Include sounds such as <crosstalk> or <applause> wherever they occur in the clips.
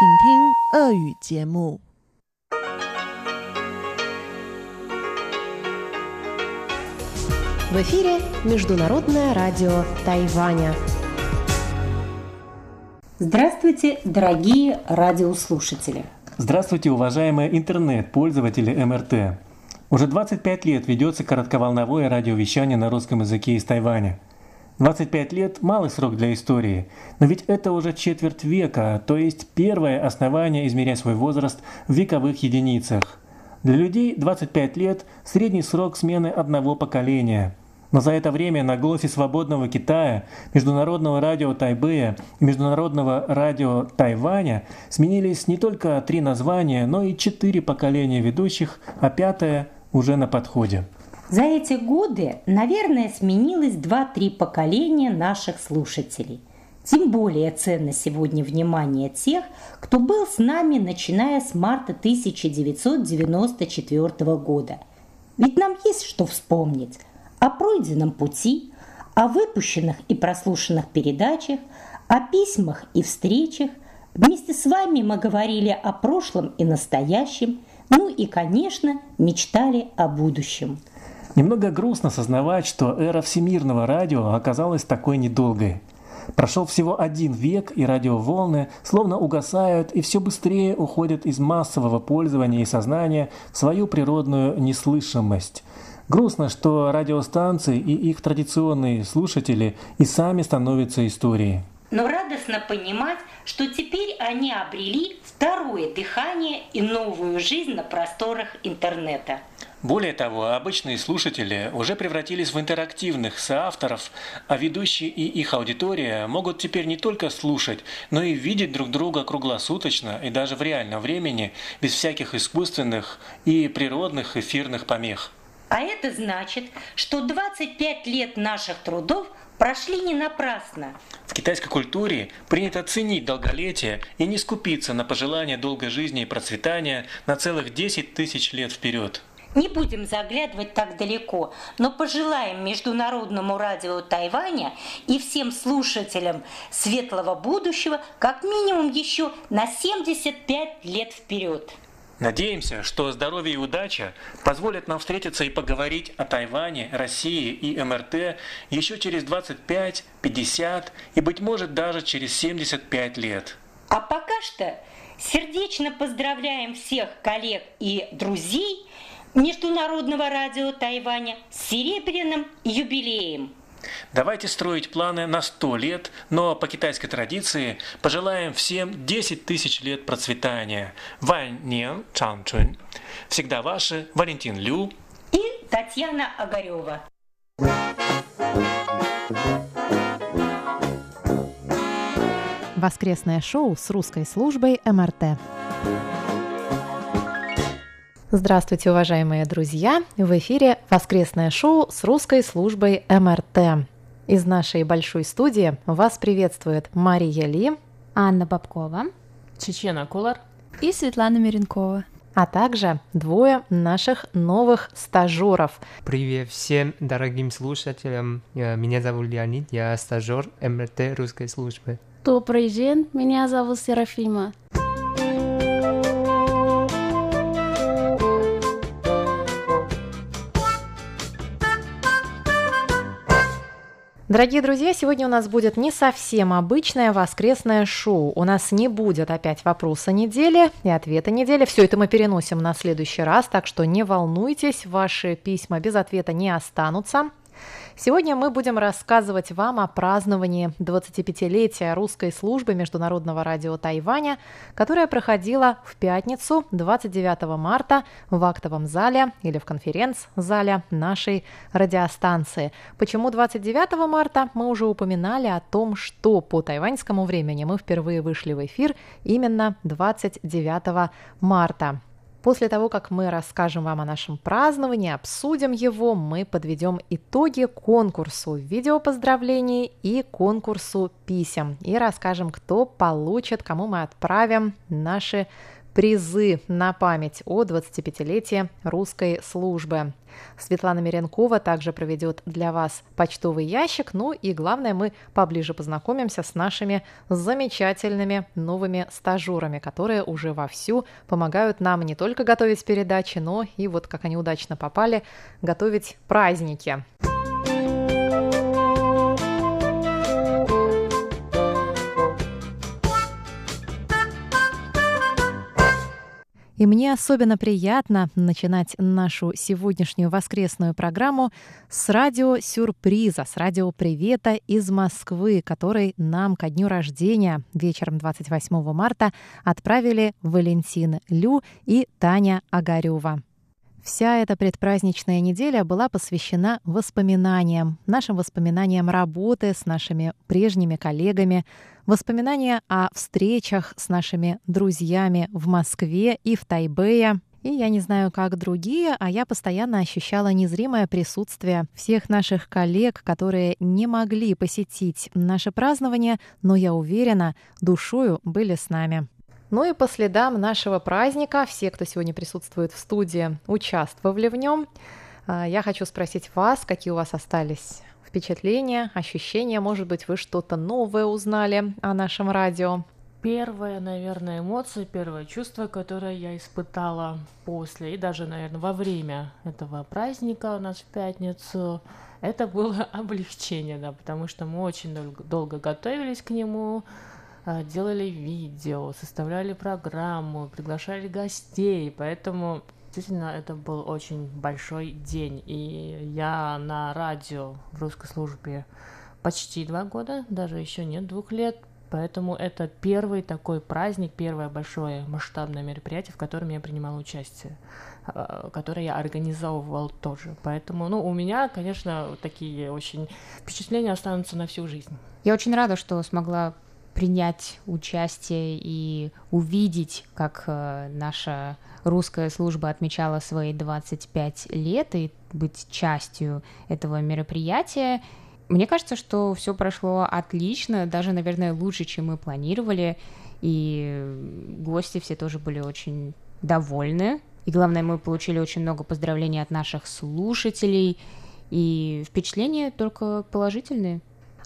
请听俄语节目。В эфире Международное радио Тайваня. Здравствуйте, дорогие радиослушатели! Здравствуйте, уважаемые интернет-пользователи МРТ! Уже 25 лет ведется коротковолновое радиовещание на русском языке из Тайваня. 25 лет – малый срок для истории, но ведь это уже четверть века, то есть первое основание измерять свой возраст в вековых единицах. Для людей 25 лет – средний срок смены одного поколения – но за это время на голосе свободного Китая, Международного радио Тайбэя и Международного радио Тайваня сменились не только три названия, но и четыре поколения ведущих, а пятое уже на подходе. За эти годы, наверное, сменилось два-три поколения наших слушателей. Тем более ценно сегодня внимание тех, кто был с нами, начиная с марта 1994 года. Ведь нам есть что вспомнить о пройденном пути, о выпущенных и прослушанных передачах, о письмах и встречах. Вместе с вами мы говорили о прошлом и настоящем, ну и, конечно, мечтали о будущем. Немного грустно сознавать, что эра всемирного радио оказалась такой недолгой. Прошел всего один век, и радиоволны словно угасают и все быстрее уходят из массового пользования и сознания в свою природную неслышимость. Грустно, что радиостанции и их традиционные слушатели и сами становятся историей. Но радостно понимать, что теперь они обрели второе дыхание и новую жизнь на просторах интернета. Более того, обычные слушатели уже превратились в интерактивных соавторов, а ведущие и их аудитория могут теперь не только слушать, но и видеть друг друга круглосуточно и даже в реальном времени, без всяких искусственных и природных эфирных помех. А это значит, что 25 лет наших трудов прошли не напрасно. В китайской культуре принято ценить долголетие и не скупиться на пожелания долгой жизни и процветания на целых 10 тысяч лет вперед. Не будем заглядывать так далеко, но пожелаем Международному радио Тайваня и всем слушателям светлого будущего как минимум еще на 75 лет вперед. Надеемся, что здоровье и удача позволят нам встретиться и поговорить о Тайване, России и МРТ еще через 25, 50 и, быть может, даже через 75 лет. А пока что сердечно поздравляем всех коллег и друзей Международного радио Тайваня с серебряным юбилеем – Давайте строить планы на 100 лет, но по китайской традиции пожелаем всем 10 тысяч лет процветания. Вань Нен Чан Чун. Всегда ваши Валентин Лю и Татьяна Огарева. Воскресное шоу с русской службой МРТ. Здравствуйте, уважаемые друзья! В эфире воскресное шоу с русской службой МРТ. Из нашей большой студии вас приветствует Мария Ли, Анна Бабкова, Чечена Кулар и Светлана Миренкова а также двое наших новых стажеров. Привет всем дорогим слушателям. Меня зовут Леонид, я стажер МРТ русской службы. Добрый день, меня зовут Серафима. Дорогие друзья, сегодня у нас будет не совсем обычное воскресное шоу. У нас не будет опять вопроса недели и ответа недели. Все это мы переносим на следующий раз, так что не волнуйтесь, ваши письма без ответа не останутся. Сегодня мы будем рассказывать вам о праздновании 25-летия русской службы Международного радио Тайваня, которая проходила в пятницу 29 марта в актовом зале или в конференц-зале нашей радиостанции. Почему 29 марта? Мы уже упоминали о том, что по тайваньскому времени мы впервые вышли в эфир именно 29 марта. После того, как мы расскажем вам о нашем праздновании, обсудим его, мы подведем итоги конкурсу видео поздравлений и конкурсу писем и расскажем, кто получит, кому мы отправим наши призы на память о 25-летии русской службы. Светлана Миренкова также проведет для вас почтовый ящик. Ну и главное, мы поближе познакомимся с нашими замечательными новыми стажерами, которые уже вовсю помогают нам не только готовить передачи, но и вот как они удачно попали, готовить праздники. И мне особенно приятно начинать нашу сегодняшнюю воскресную программу с радио-сюрприза, с радио-привета из Москвы, который нам ко дню рождения вечером 28 марта отправили Валентин Лю и Таня Огарева. Вся эта предпраздничная неделя была посвящена воспоминаниям, нашим воспоминаниям работы с нашими прежними коллегами, воспоминания о встречах с нашими друзьями в Москве и в Тайбэе. И я не знаю, как другие, а я постоянно ощущала незримое присутствие всех наших коллег, которые не могли посетить наше празднование, но я уверена, душою были с нами. Ну и по следам нашего праздника, все, кто сегодня присутствует в студии, участвовали в нем. А, я хочу спросить вас, какие у вас остались впечатления, ощущения, может быть, вы что-то новое узнали о нашем радио. Первая, наверное, эмоция, первое чувство, которое я испытала после и даже, наверное, во время этого праздника у нас в пятницу, это было <laughs> облегчение, да, потому что мы очень долго, долго готовились к нему, а, делали видео, составляли программу, приглашали гостей, поэтому действительно это был очень большой день. И я на радио в русской службе почти два года, даже еще нет двух лет, Поэтому это первый такой праздник, первое большое масштабное мероприятие, в котором я принимала участие, а, которое я организовывал тоже. Поэтому, ну, у меня, конечно, такие очень впечатления останутся на всю жизнь. Я очень рада, что смогла принять участие и увидеть, как э, наша русская служба отмечала свои 25 лет и быть частью этого мероприятия. Мне кажется, что все прошло отлично, даже, наверное, лучше, чем мы планировали, и гости все тоже были очень довольны. И главное, мы получили очень много поздравлений от наших слушателей, и впечатления только положительные.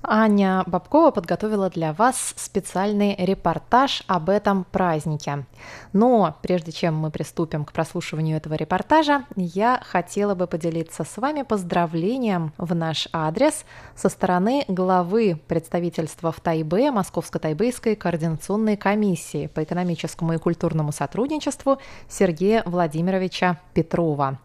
Аня Бабкова подготовила для вас специальный репортаж об этом празднике. Но прежде чем мы приступим к прослушиванию этого репортажа, я хотела бы поделиться с вами поздравлением в наш адрес со стороны главы представительства в Тайбе Московско-Тайбейской координационной комиссии по экономическому и культурному сотрудничеству Сергея Владимировича Петрова.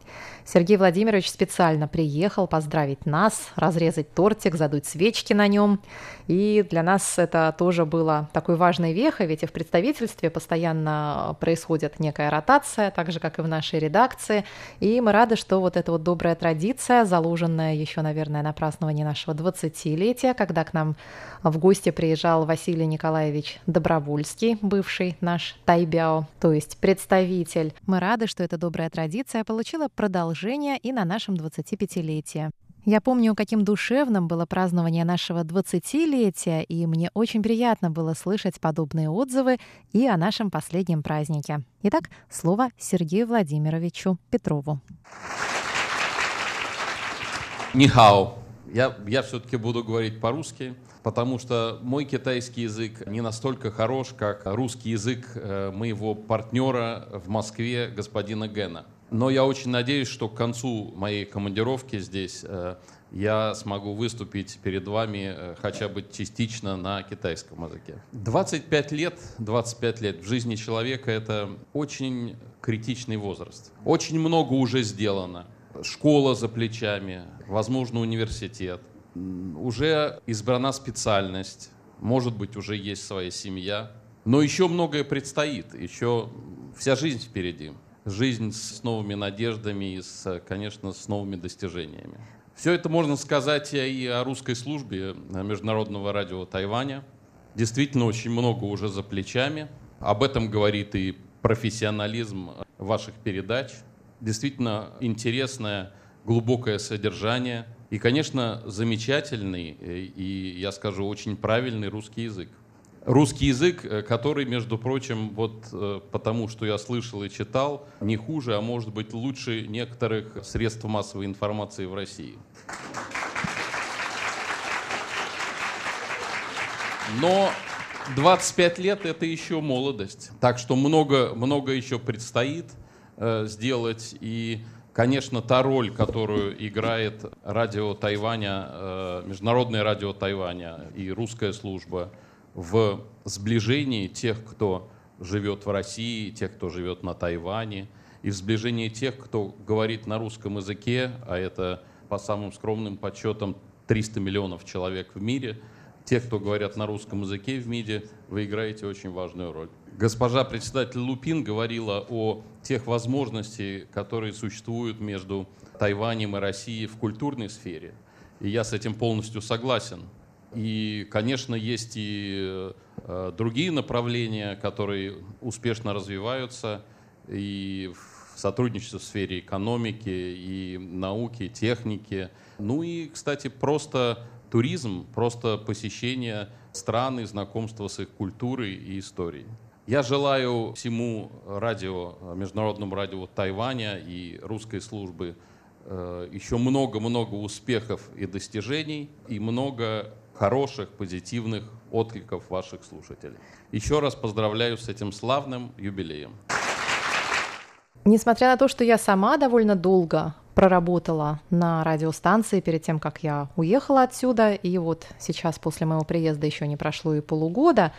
Сергей Владимирович специально приехал поздравить нас, разрезать тортик, задуть свечки на нем. И для нас это тоже было такой важной вехой, ведь и в представительстве постоянно происходит некая ротация, так же, как и в нашей редакции. И мы рады, что вот эта вот добрая традиция, заложенная еще, наверное, на праздновании нашего 20-летия, когда к нам в гости приезжал Василий Николаевич Добровольский, бывший наш Тайбяо, то есть представитель. Мы рады, что эта добрая традиция получила продолжение и на нашем 25-летии. Я помню, каким душевным было празднование нашего 20-летия, и мне очень приятно было слышать подобные отзывы и о нашем последнем празднике. Итак, слово Сергею Владимировичу Петрову. Нихао. Я, я все-таки буду говорить по-русски, потому что мой китайский язык не настолько хорош, как русский язык э, моего партнера в Москве, господина Гена. Но я очень надеюсь, что к концу моей командировки здесь э, я смогу выступить перед вами э, хотя бы частично на китайском языке. 25 лет, 25 лет в жизни человека – это очень критичный возраст. Очень много уже сделано. Школа за плечами, возможно, университет. Уже избрана специальность, может быть, уже есть своя семья. Но еще многое предстоит, еще вся жизнь впереди жизнь с новыми надеждами и, с, конечно, с новыми достижениями. Все это можно сказать и о русской службе Международного радио Тайваня. Действительно, очень много уже за плечами. Об этом говорит и профессионализм ваших передач. Действительно интересное, глубокое содержание. И, конечно, замечательный и, я скажу, очень правильный русский язык. Русский язык, э, который, между прочим, вот э, потому что я слышал и читал, не хуже, а может быть лучше некоторых средств массовой информации в России. Но 25 лет это еще молодость. Так что много, много еще предстоит э, сделать. И, конечно, та роль, которую играет радио Тайваня, э, Международное радио Тайваня и русская служба в сближении тех, кто живет в России, тех, кто живет на Тайване, и в сближении тех, кто говорит на русском языке, а это по самым скромным подсчетам 300 миллионов человек в мире – те, кто говорят на русском языке в МИДе, вы играете очень важную роль. Госпожа председатель Лупин говорила о тех возможностях, которые существуют между Тайванем и Россией в культурной сфере. И я с этим полностью согласен. И, конечно, есть и э, другие направления, которые успешно развиваются и в сотрудничестве в сфере экономики, и науки, техники. Ну и, кстати, просто туризм, просто посещение страны, знакомство с их культурой и историей. Я желаю всему радио, международному радио Тайваня и русской службы э, еще много-много успехов и достижений, и много хороших, позитивных откликов ваших слушателей. Еще раз поздравляю с этим славным юбилеем. Несмотря на то, что я сама довольно долго проработала на радиостанции перед тем, как я уехала отсюда, и вот сейчас после моего приезда еще не прошло и полугода,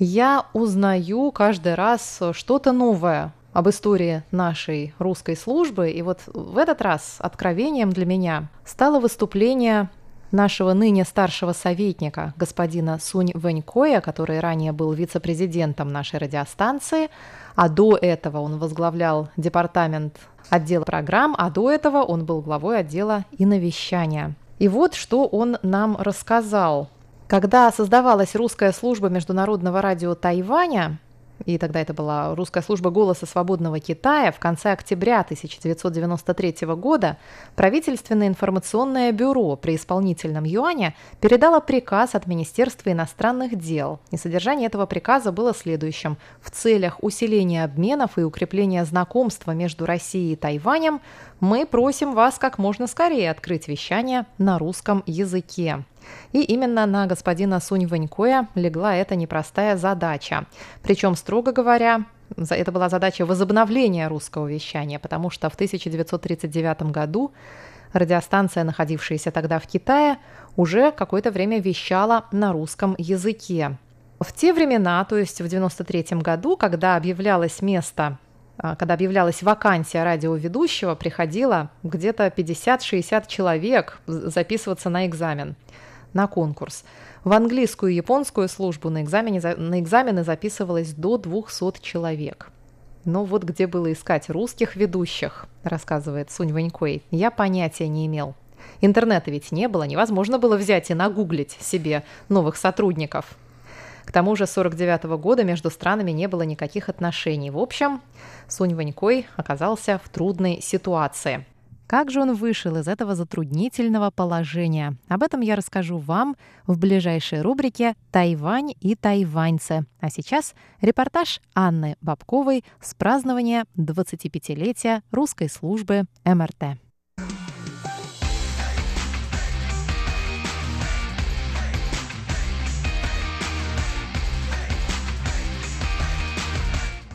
я узнаю каждый раз что-то новое об истории нашей русской службы. И вот в этот раз откровением для меня стало выступление нашего ныне старшего советника, господина Сунь Вэнькоя, который ранее был вице-президентом нашей радиостанции, а до этого он возглавлял департамент отдела программ, а до этого он был главой отдела иновещания. И вот что он нам рассказал. Когда создавалась русская служба международного радио Тайваня, и тогда это была русская служба «Голоса свободного Китая», в конце октября 1993 года правительственное информационное бюро при исполнительном юане передало приказ от Министерства иностранных дел. И содержание этого приказа было следующим. В целях усиления обменов и укрепления знакомства между Россией и Тайванем мы просим вас как можно скорее открыть вещание на русском языке. И именно на господина Сунь Ванькоя легла эта непростая задача. Причем, строго говоря, это была задача возобновления русского вещания, потому что в 1939 году радиостанция, находившаяся тогда в Китае, уже какое-то время вещала на русском языке. В те времена, то есть в 1993 году, когда объявлялось место а, когда объявлялась вакансия радиоведущего, приходило где-то 50-60 человек записываться на экзамен на конкурс. В английскую и японскую службу на, экзамене, на экзамены записывалось до 200 человек. Но вот где было искать русских ведущих, рассказывает Сунь Ванькой, я понятия не имел. Интернета ведь не было, невозможно было взять и нагуглить себе новых сотрудников. К тому же с 49 года между странами не было никаких отношений. В общем, Сунь Ванькой оказался в трудной ситуации. Как же он вышел из этого затруднительного положения? Об этом я расскажу вам в ближайшей рубрике «Тайвань и тайваньцы». А сейчас репортаж Анны Бабковой с празднования 25-летия русской службы МРТ.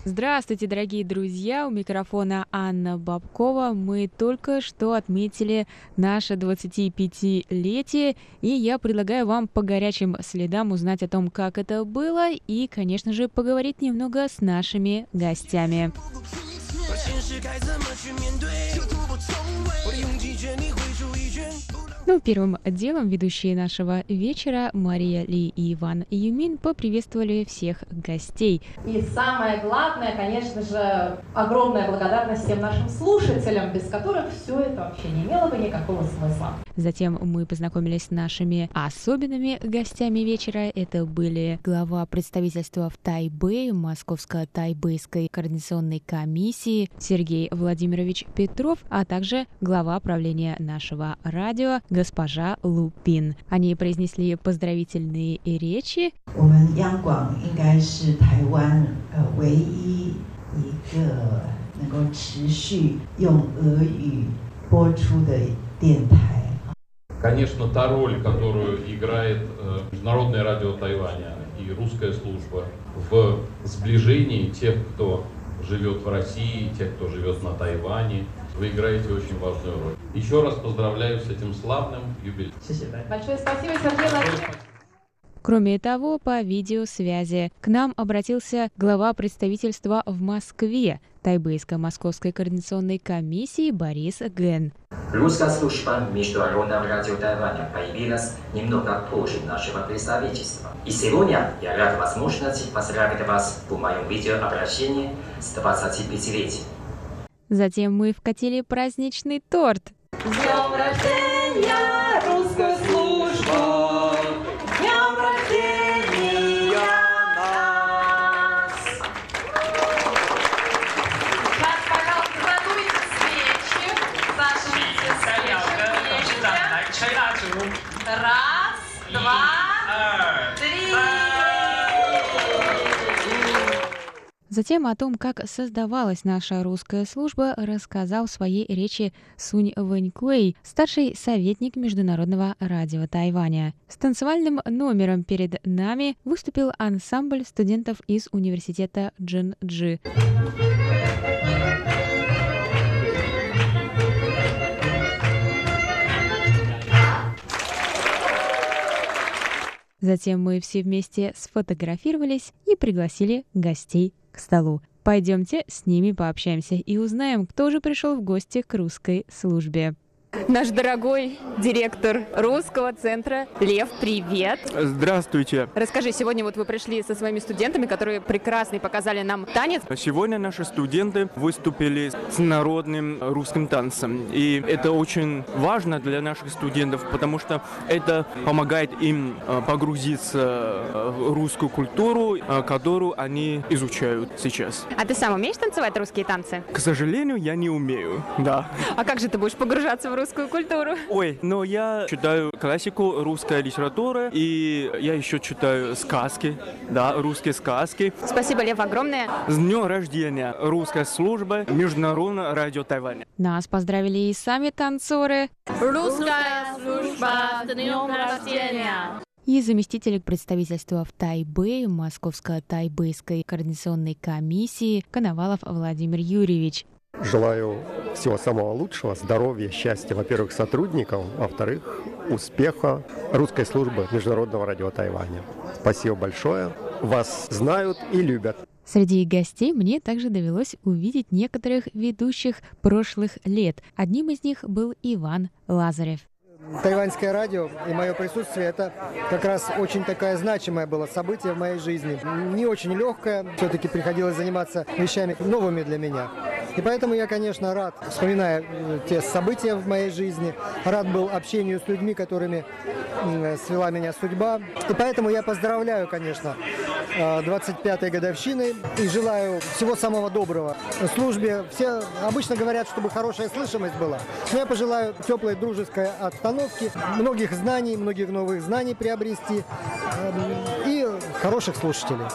Здравствуйте, дорогие друзья! У микрофона Анна Бабкова. Мы только что отметили наше 25-летие, и я предлагаю вам по горячим следам узнать о том, как это было, и, конечно же, поговорить немного с нашими гостями. Ну, первым делом ведущие нашего вечера Мария Ли и Иван Юмин поприветствовали всех гостей. И самое главное, конечно же, огромная благодарность всем нашим слушателям, без которых все это вообще не имело бы никакого смысла. Затем мы познакомились с нашими особенными гостями вечера. Это были глава представительства в Тайбэе Московско-Тайбэйской координационной комиссии Сергей Владимирович Петров, а также глава правления нашего радио госпожа Лупин. Они произнесли поздравительные речи. 我们央广应该是台湾呃唯一一个能够持续用俄语播出的电台。 Конечно, та роль, которую играет э, Международное радио Тайваня и русская служба в сближении тех, кто живет в России, тех, кто живет на Тайване, вы играете очень важную роль. Еще раз поздравляю с этим славным юбилеем. Спасибо. Большое спасибо, Сергей Владимирович. Кроме того, по видеосвязи к нам обратился глава представительства в Москве Тайбэйско-Московской координационной комиссии Борис Ген. Русская служба Международного радио Тайваня появилась немного позже нашего представительства. И сегодня я рад возможности поздравить вас в моем видеообращении с 25-летием. Затем мы вкатили праздничный торт. С днем рождения, Затем о том, как создавалась наша русская служба, рассказал в своей речи Сунь Вэнькуэй, старший советник Международного радио Тайваня. С танцевальным номером перед нами выступил ансамбль студентов из университета Джинджи. Затем мы все вместе сфотографировались и пригласили гостей столу. Пойдемте с ними пообщаемся и узнаем, кто же пришел в гости к русской службе. Наш дорогой директор русского центра Лев, привет! Здравствуйте. Расскажи, сегодня вот вы пришли со своими студентами, которые прекрасно показали нам танец. Сегодня наши студенты выступили с народным русским танцем. И это очень важно для наших студентов, потому что это помогает им э, погрузиться э, в русскую культуру, которую они изучают сейчас. А ты сам умеешь танцевать русские танцы? К сожалению, я не умею, да. А как же ты будешь погружаться в русскую культуру? Ой, но я читаю классику, русская литература, и я еще читаю сказки, да, русские сказки. Спасибо, Лев, огромное. С днем рождения! Русская служба Международное радио Тайваня. Нас поздравили и сами танцоры, Русская служба с днем рождения! и заместитель представительства в Тайбэе Московско-Тайбэйской координационной комиссии Коновалов Владимир Юрьевич. Желаю всего самого лучшего, здоровья, счастья, во-первых, сотрудникам, во-вторых, успеха русской службы Международного радио Тайваня. Спасибо большое. Вас знают и любят. Среди гостей мне также довелось увидеть некоторых ведущих прошлых лет. Одним из них был Иван Лазарев. Тайваньское радио и мое присутствие – это как раз очень такое значимое было событие в моей жизни. Не очень легкое, все-таки приходилось заниматься вещами новыми для меня. И поэтому я, конечно, рад, вспоминая э, те события в моей жизни, рад был общению с людьми, которыми м, свела меня судьба. И поэтому я поздравляю, конечно, э, 25-й годовщины и желаю всего самого доброго службе. Все обычно говорят, чтобы хорошая слышимость была. Но я пожелаю теплой дружеской обстановки, многих знаний, многих новых знаний приобрести эм, и хороших слушателей.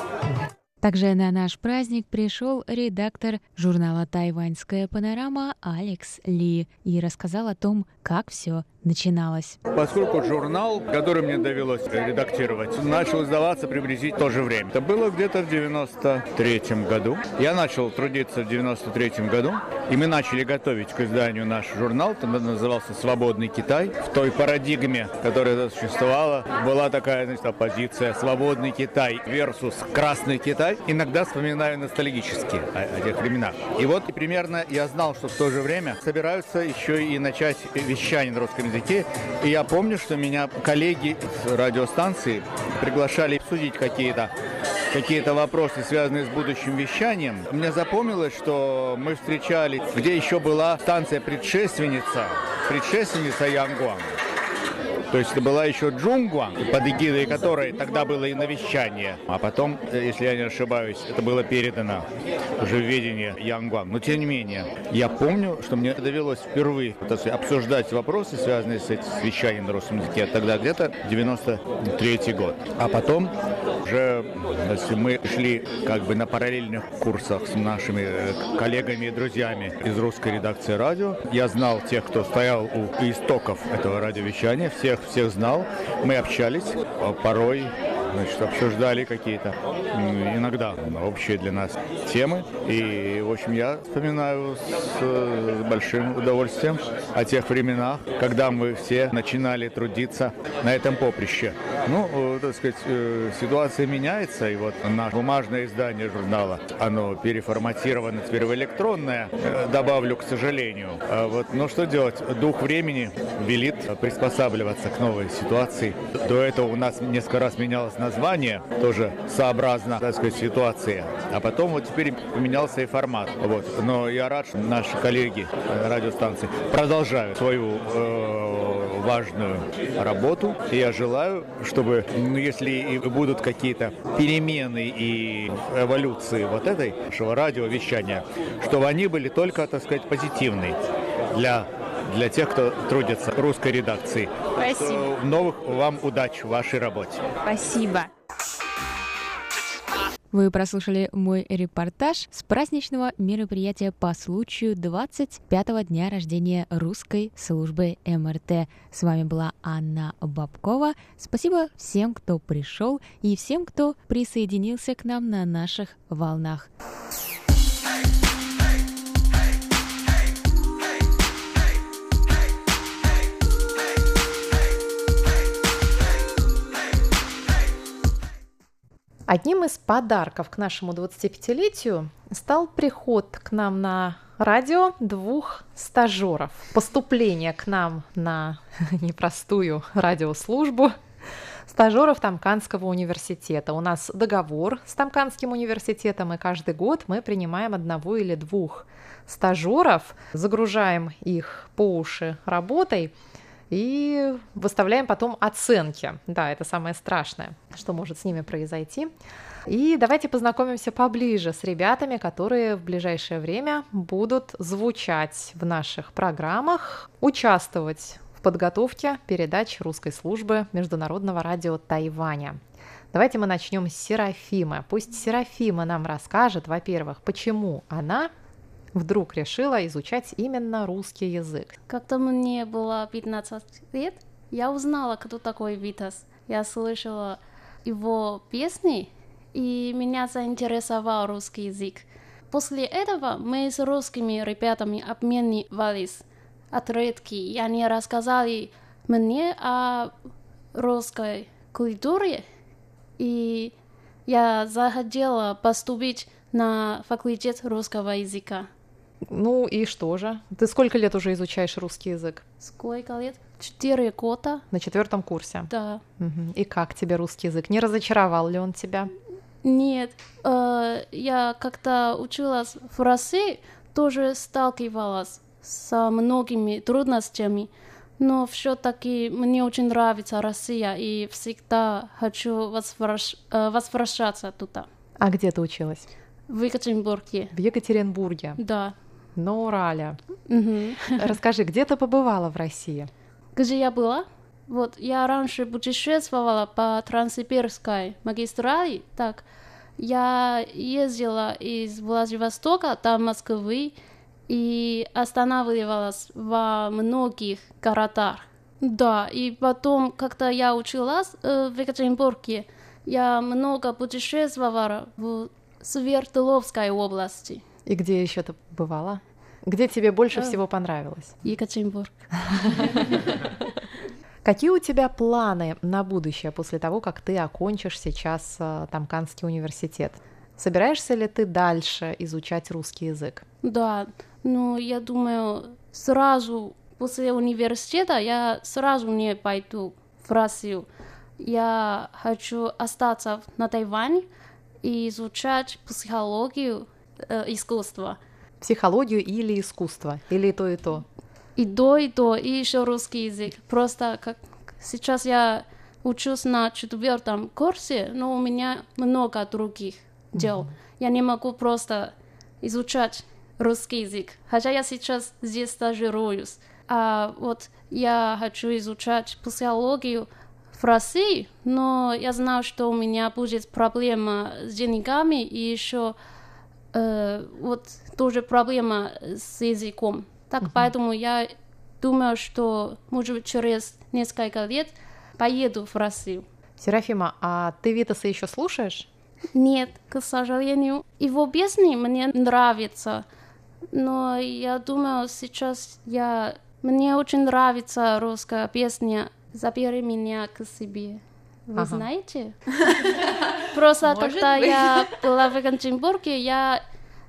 Также на наш праздник пришел редактор журнала «Тайваньская панорама» Алекс Ли и рассказал о том, как все начиналось. Поскольку журнал, который мне довелось редактировать, начал издаваться приблизительно в то же время. Это было где-то в 93 году. Я начал трудиться в 93 году, и мы начали готовить к изданию наш журнал. Он назывался «Свободный Китай». В той парадигме, которая существовала, была такая значит, оппозиция «Свободный Китай versus Красный Китай». Иногда вспоминаю ностальгически о, о тех временах. И вот примерно я знал, что в то же время собираются еще и начать вещание на русском языке. И я помню, что меня коллеги с радиостанции приглашали обсудить какие-то какие-то вопросы, связанные с будущим вещанием. Мне запомнилось, что мы встречались, где еще была станция предшественница, предшественница Янгуан. То есть это была еще Джунгуан, под эгидой которой тогда было иновещание. А потом, э, если я не ошибаюсь, это было передано уже в ведение Янгуан. Но тем не менее, я помню, что мне довелось впервые обсуждать вопросы, связанные с этим вещанием на русском языке. Тогда где-то 93 год. А потом уже если мы шли как бы на параллельных курсах с нашими э, коллегами и друзьями из русской редакции радио. Я знал тех, кто стоял у истоков этого радиовещания, всех, всех знал. Мы общались, а порой значит, обсуждали какие-то иногда общие для нас темы. И, в общем, я вспоминаю с, большим удовольствием о тех временах, когда мы все начинали трудиться на этом поприще. Ну, э, так сказать, э, ситуация меняется, и вот наше бумажное издание журнала, оно переформатировано теперь в электронное, э, добавлю, к сожалению. А вот, но что делать? Дух времени велит приспосабливаться к новой ситуации. До этого у нас несколько раз менялось название, тоже сообразно, так сказать, ситуации. А потом вот теперь поменялся и формат. Вот. Но я рад, что наши коллеги радиостанции продолжают свою э, важную работу. И я желаю, чтобы, ну, если и будут какие-то перемены и эволюции вот этой нашего радиовещания, чтобы они были только, так сказать, позитивные для для тех, кто трудится в русской редакции. Спасибо. Новых вам удач в вашей работе. Спасибо. Вы прослушали мой репортаж с праздничного мероприятия по случаю 25-го дня рождения русской службы МРТ. С вами была Анна Бабкова. Спасибо всем, кто пришел и всем, кто присоединился к нам на наших волнах. Одним из подарков к нашему 25-летию стал приход к нам на радио двух стажеров. Поступление к нам на <laughs> непростую радиослужбу стажеров Тамканского университета. У нас договор с Тамканским университетом, и каждый год мы принимаем одного или двух стажеров, загружаем их по уши работой – и выставляем потом оценки. Да, это самое страшное, что может с ними произойти. И давайте познакомимся поближе с ребятами, которые в ближайшее время будут звучать в наших программах, участвовать в подготовке передач русской службы Международного радио Тайваня. Давайте мы начнем с Серафимы. Пусть Серафима нам расскажет, во-первых, почему она вдруг решила изучать именно русский язык? Когда мне было 15 лет, я узнала, кто такой Витас. Я слышала его песни, и меня заинтересовал русский язык. После этого мы с русскими ребятами обменивались отрывки, и они рассказали мне о русской культуре, и я захотела поступить на факультет русского языка. Ну и что же? Ты сколько лет уже изучаешь русский язык? Сколько лет? Четыре года. На четвертом курсе? Да. Угу. И как тебе русский язык? Не разочаровал ли он тебя? Нет. Э, я как-то училась в России, тоже сталкивалась с многими трудностями, но все-таки мне очень нравится Россия и всегда хочу возвращ... Э, возвращаться туда. А где ты училась? В Екатеринбурге. В Екатеринбурге? Да на Урале. Угу. Расскажи, где ты побывала в России? Где я была? Вот, я раньше путешествовала по Транссибирской магистрали, так, я ездила из Владивостока до Москвы и останавливалась во многих городах. Да, и потом, когда я училась э, в Екатеринбурге, я много путешествовала в Свердловской области. И где еще ты бывала? Где тебе больше всего понравилось? Екатеринбург. <laughs> Какие у тебя планы на будущее после того, как ты окончишь сейчас э, Тамканский университет? Собираешься ли ты дальше изучать русский язык? Да, ну я думаю, сразу после университета я сразу не пойду в Россию. Я хочу остаться на Тайване и изучать психологию э, искусства. Психологию или искусство? Или то, и то? И то, и то, и еще русский язык. Просто как Сейчас я учусь на четвертом курсе, но у меня много других дел. Я не могу просто изучать русский язык, хотя я сейчас здесь стажируюсь. А вот я хочу изучать психологию в России, но я знаю, что у меня будет проблема с деньгами и еще э, вот тоже проблема с языком. Так поэтому я думаю, что может быть через несколько лет поеду в Россию. Серафима, а ты Витаса еще слушаешь? Нет, к сожалению. Его песни мне нравятся. Но я думаю, сейчас я... Мне очень нравится русская песня «Забери меня к себе». Вы Ага. знаете? <laughs> Просто быть. я была в Екатеринбурге, я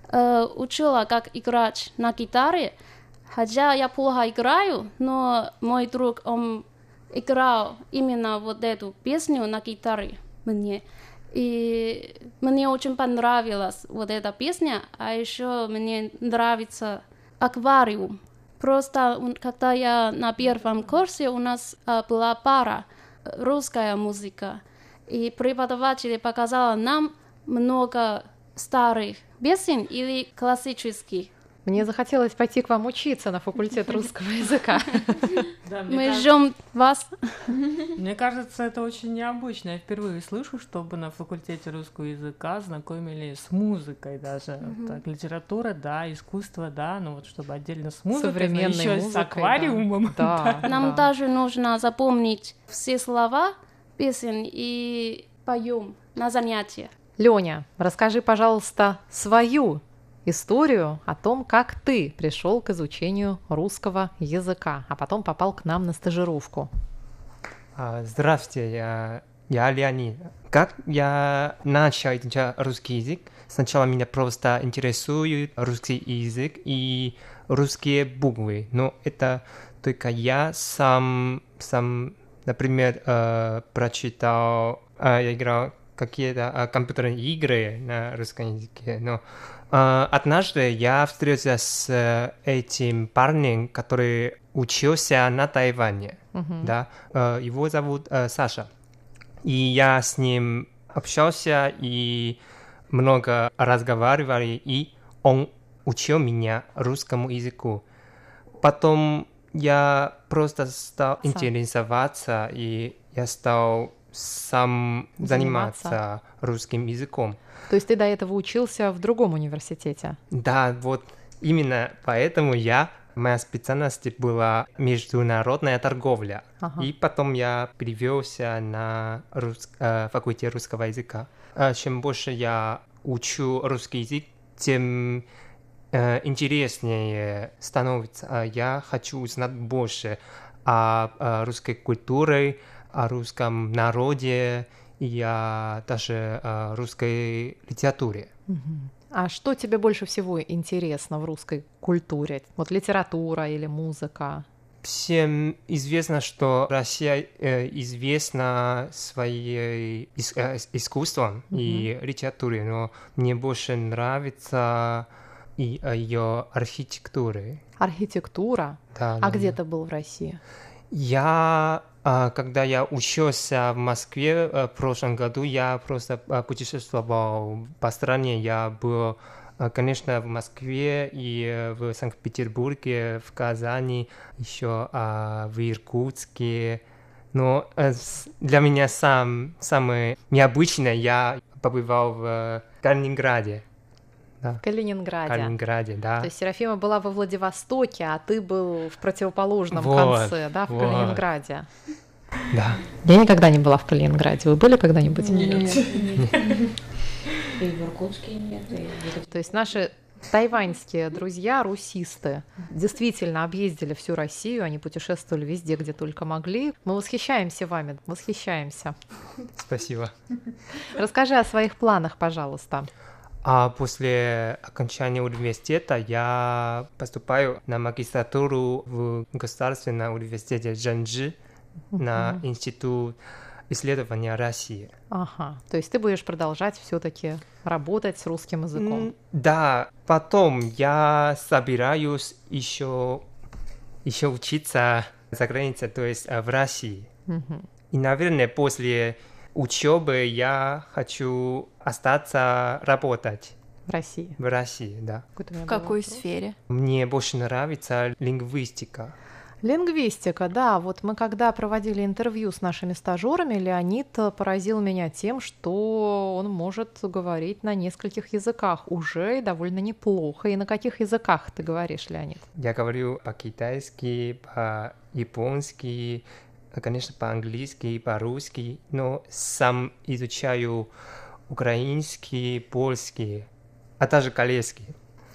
э, учила, как играть на гитаре. Хотя я плохо играю, но мой друг, он играл именно вот эту песню на гитаре мне. И мне очень понравилась вот эта песня, а еще мне нравится аквариум. Просто когда я на первом курсе, у нас а, была пара э, русская музыка, и преподаватель показала нам много старых песен или классических. Мне захотелось пойти к вам учиться на факультет русского языка. <laughs> Да, Мы кажется- ждем вас. Мне кажется, это очень необычно. Я впервые слышу, чтобы на факультете русского языка знакомили с музыкой даже. Так, литература, да, искусство, да, но вот чтобы отдельно с музыкой, Современной еще с аквариумом. <laughs> да. Да, Нам да. даже нужно запомнить все слова песен и поем на занятиях. Леня, расскажи, пожалуйста, свою историю о том, как ты пришел к изучению русского языка, а потом попал к нам на стажировку. А, Здравствуйте, я, я Леонид. Как я начал изучать русский язык? Сначала меня просто интересует русский язык и русские буквы, но это только я сам, сам например, э, прочитал, э, я играл какие-то э, компьютерные игры на русском языке, но однажды я встретился с э, этим парнем, который учился на Тайване, Мгм. да, Э, его зовут э, Саша, и я с ним общался и много разговаривали, и он учил меня русскому языку. Потом я просто стал Сам. интересоваться, и я стал сам Заниматься. заниматься русским языком. То есть ты до этого учился в другом университете? Да, вот именно поэтому я моя специальность была международная торговля. Ага. И потом я перевелся на рус- э, факультет русского языка. Э, чем больше я учу русский язык, тем э, интереснее становится. Э, я хочу узнать больше о, э, русской культуре, о русском народе и о даже э, русской литературе. А что тебе больше всего интересно в русской культуре? Вот литература или музыка? Всем известно, что Россия э, известна своей ис- э, ис- искусством и литературой, но мне больше нравится и ее архитектуры. Архитектура? Да, а да, где да. ты был в России? Я, когда я учился в Москве э, в прошлом году, я просто а, путешествовал по стране. Я был, а, конечно, в Москве и э, в Санкт-Петербурге, в Казани, еще а, в Иркутске. Но э, для меня сам, самое необычное, я побывал в э, Калининграде. Да. В Калининграде. Калининграде, да. То есть Серафима была во Владивостоке, а ты был в противоположном Вот, конце, да, в вот. Калининграде. Да. Я никогда не была в Калининграде. Вы были когда-нибудь? <laughs> И в Иркутске нет, То есть наши тайваньские друзья, русисты, действительно объездили всю Россию, они путешествовали везде, где только могли. Мы восхищаемся вами, восхищаемся. Спасибо. Расскажи о своих планах, пожалуйста. А после окончания университета я поступаю на магистратуру в Государственном университете Джанжи на Мгм. Институт исследования России. Ага, то есть ты будешь продолжать все-таки работать с русским языком. М, Да, потом я собираюсь еще, еще учиться за границей, то есть э, в России. И, наверное, после учебы я хочу остаться работать. В России? В России, да. В какой сфере? Мне больше нравится лингвистика. Лингвистика, да. Вот мы когда проводили интервью с нашими стажерами, Леонид поразил меня тем, что он может говорить на нескольких языках уже и довольно неплохо. И на каких языках ты говоришь, Леонид? Я говорю по-китайски, по-японски, конечно, по-английски, по-русски, но сам изучаю украинский, польский, а также корейский.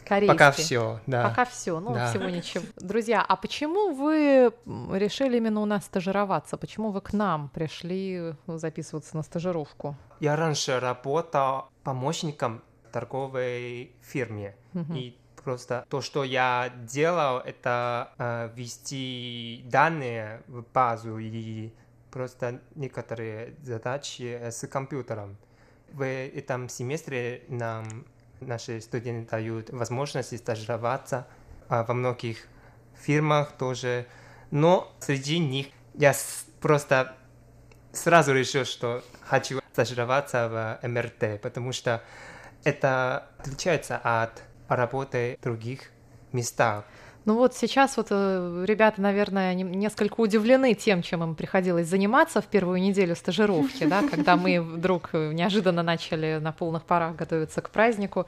Корейский. Пока все, да. Пока все, ну Да. всего ничего. Друзья, а почему вы решили именно у нас стажироваться? Почему вы к нам пришли записываться на стажировку? Я раньше работал помощником торговой фирме. Мгм. И просто то, что я делал, это э, ввести данные в базу и просто некоторые задачи э, с компьютером. В этом семестре нам наши студенты дают возможность стажироваться а, во многих фирмах тоже. Но среди них я просто сразу решил, что хочу стажироваться в МРТ, потому что это отличается от работы в других местах. Ну вот сейчас вот э, ребята, наверное, несколько удивлены тем, чем им приходилось заниматься в первую неделю стажировки, да, когда мы вдруг э, неожиданно начали на полных парах готовиться к празднику.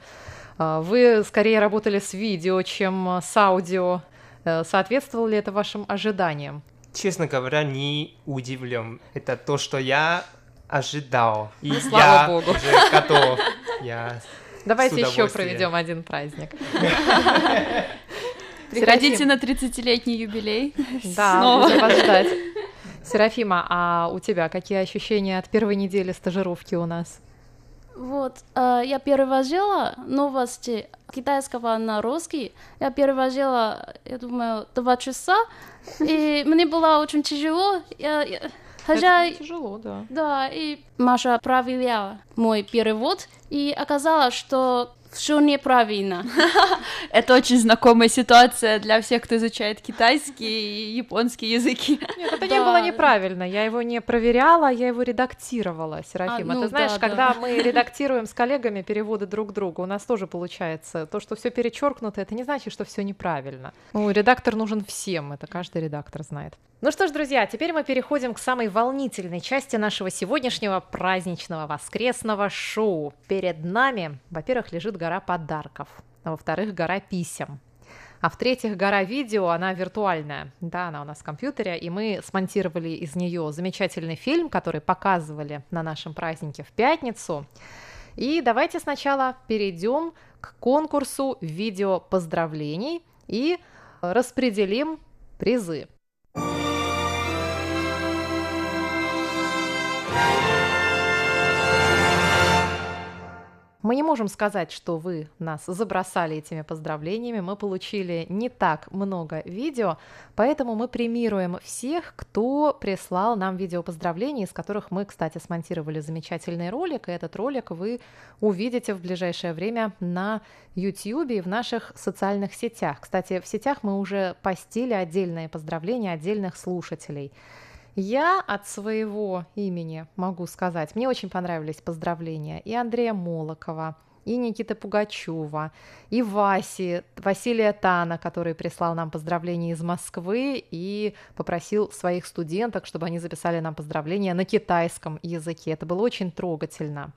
А, Вы скорее работали с видео, чем с аудио. Э, Соответствовало ли это вашим ожиданиям? Честно говоря, не удивлен. Это то, что я ожидал. И Ну, слава я богу. уже готов. Я Давайте еще проведем один праздник. <laughs> Приходите на 30-летний юбилей. Да, Снова. будем вас <laughs> ждать. Серафима, а у тебя какие ощущения от первой недели стажировки у нас? Вот, э, я переводила новости китайского на русский. Я переводила, я думаю, два часа, и мне было очень тяжело. Я, я- хотя... тяжело, да. Да, и Маша проверяла мой перевод, и оказалось, что все неправильно. <laughs> Это очень знакомая ситуация для всех, кто изучает китайский и японский языки. Нет, это не было неправильно. Я его не проверяла, я его редактировала, Серафима. А, ну Ты знаешь, да, когда да. мы <laughs> редактируем с коллегами переводы друг к другу, у нас тоже получается то, что все перечеркнуто, это не значит, что все неправильно. Ну, редактор нужен всем, это каждый редактор знает. Ну что ж, друзья, теперь мы переходим к самой волнительной части нашего сегодняшнего праздничного воскресного шоу. Перед нами, во-первых, лежит гора подарков, а во-вторых, гора писем. А в-третьих, гора видео, она виртуальная. Да, она у нас в компьютере, и мы смонтировали из нее замечательный фильм, который показывали на нашем празднике в пятницу. И давайте сначала перейдем к конкурсу видео поздравлений и распределим призы. Мы не можем сказать, что вы нас забросали этими поздравлениями. Мы получили не так много видео, поэтому мы премируем всех, кто прислал нам видео поздравлений, из которых мы, кстати, смонтировали замечательный ролик. И этот ролик вы увидите в ближайшее время на YouTube и в наших социальных сетях. Кстати, в сетях мы уже постили отдельные поздравления отдельных слушателей. Я от своего имени могу сказать, мне очень понравились поздравления и Андрея Молокова, и Никиты Пугачева, и Васи, Василия Тана, который прислал нам поздравления из Москвы и попросил своих студенток, чтобы они записали нам поздравления на китайском языке. Это было очень трогательно.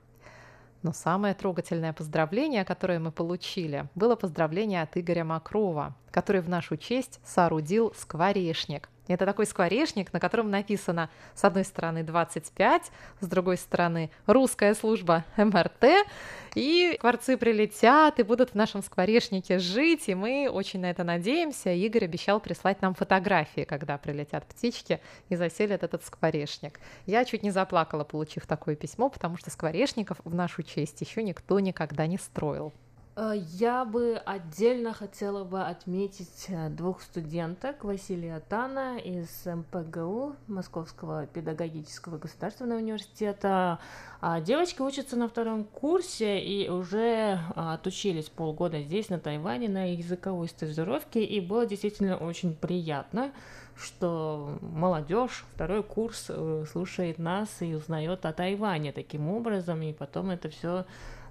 Но самое трогательное поздравление, которое мы получили, было поздравление от Игоря Макрова, который в нашу честь соорудил скворечник. Это такой скворечник, на котором написано с одной стороны 25, с другой стороны русская служба МРТ, и скворцы прилетят и будут в нашем скворечнике жить, и мы очень на это надеемся. Игорь обещал прислать нам фотографии, когда прилетят птички и заселят этот скворечник. Я чуть не заплакала, получив такое письмо, потому что скворечников в нашу честь еще никто никогда не строил. Э, я бы отдельно хотела бы отметить э, двух студенток. Василия Тана из МПГУ Московского педагогического государственного университета. А девочки учатся на втором курсе и уже а, отучились полгода здесь, на Тайване, на языковой стажировке, и было действительно очень приятно, что молодежь, второй курс э, слушает нас и узнает о Тайване таким образом, и потом это все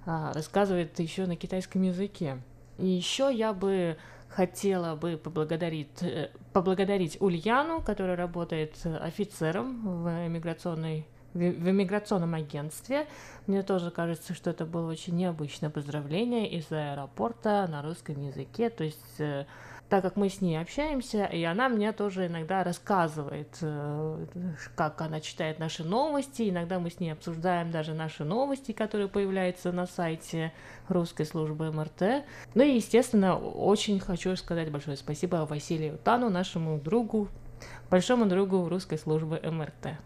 рассказывает еще на китайском языке. И еще я бы хотела бы поблагодарить, э, поблагодарить Ульяну, которая работает офицером в иммиграционной в иммиграционном агентстве. Мне тоже кажется, что это было очень необычное поздравление из аэропорта на русском языке. То есть э, так как мы с ней общаемся, и она мне тоже иногда рассказывает, э, как она читает наши новости, иногда мы с ней обсуждаем даже наши новости, которые появляются на сайте русской службы МРТ. Ну и, естественно, очень хочу сказать большое спасибо Василию Тану, нашему другу, большому другу русской службы МРТ.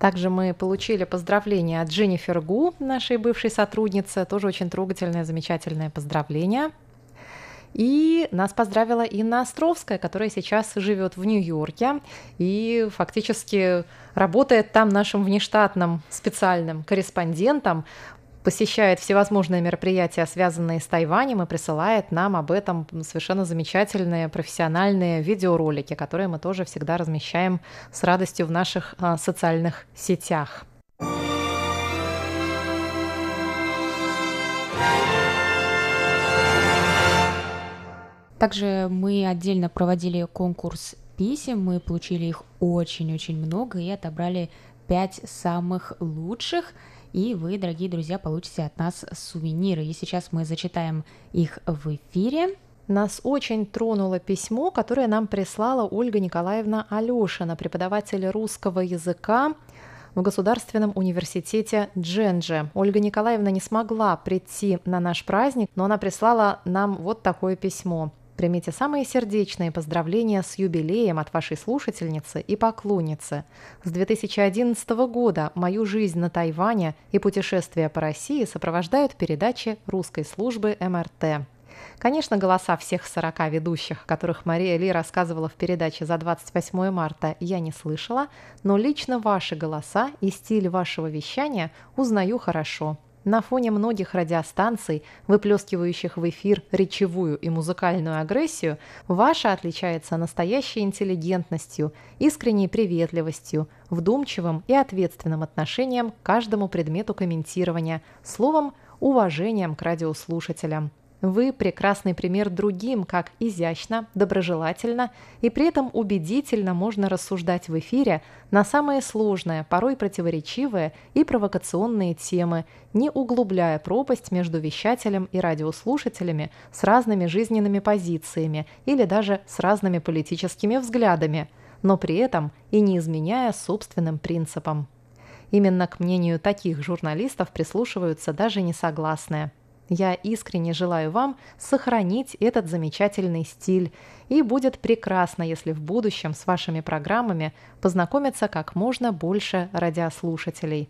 Также мы получили поздравление от Дженнифер Гу, нашей бывшей сотрудницы, тоже очень трогательное, замечательное поздравление – и нас поздравила Инна Островская, которая сейчас живет в Нью-Йорке и фактически работает там нашим внештатным специальным корреспондентом, посещает всевозможные мероприятия, связанные с Тайванем, и присылает нам об этом совершенно замечательные профессиональные видеоролики, которые мы тоже всегда размещаем с радостью в наших а, социальных сетях. Также мы отдельно проводили конкурс писем, мы получили их очень-очень много и отобрали пять самых лучших. И вы, дорогие друзья, получите от нас сувениры. И сейчас мы зачитаем их в эфире. Нас очень тронуло письмо, которое нам прислала Ольга Николаевна Алешина, преподаватель русского языка в Государственном университете Дженджи. Ольга Николаевна не смогла прийти на наш праздник, но она прислала нам вот такое письмо. Примите самые сердечные поздравления с юбилеем от вашей слушательницы и поклонницы. С 2011 года мою жизнь на Тайване и путешествия по России сопровождают передачи русской службы МРТ. Конечно, голоса всех 40 ведущих, которых Мария Ли рассказывала в передаче за 28 марта, я не слышала, но лично ваши голоса и стиль вашего вещания узнаю хорошо. На фоне многих радиостанций, выплескивающих в эфир речевую и музыкальную агрессию, ваша отличается настоящей интеллигентностью, искренней приветливостью, вдумчивым и ответственным отношением к каждому предмету комментирования, словом, уважением к радиослушателям. Вы прекрасный пример другим, как изящно, доброжелательно и при этом убедительно можно рассуждать в эфире на самые сложные, порой противоречивые и провокационные темы, не углубляя пропасть между вещателем и радиослушателями с разными жизненными позициями или даже с разными политическими взглядами, но при этом и не изменяя собственным принципам. Именно к мнению таких журналистов прислушиваются даже несогласные – я искренне желаю вам сохранить этот замечательный стиль, и будет прекрасно, если в будущем с вашими программами познакомиться как можно больше радиослушателей.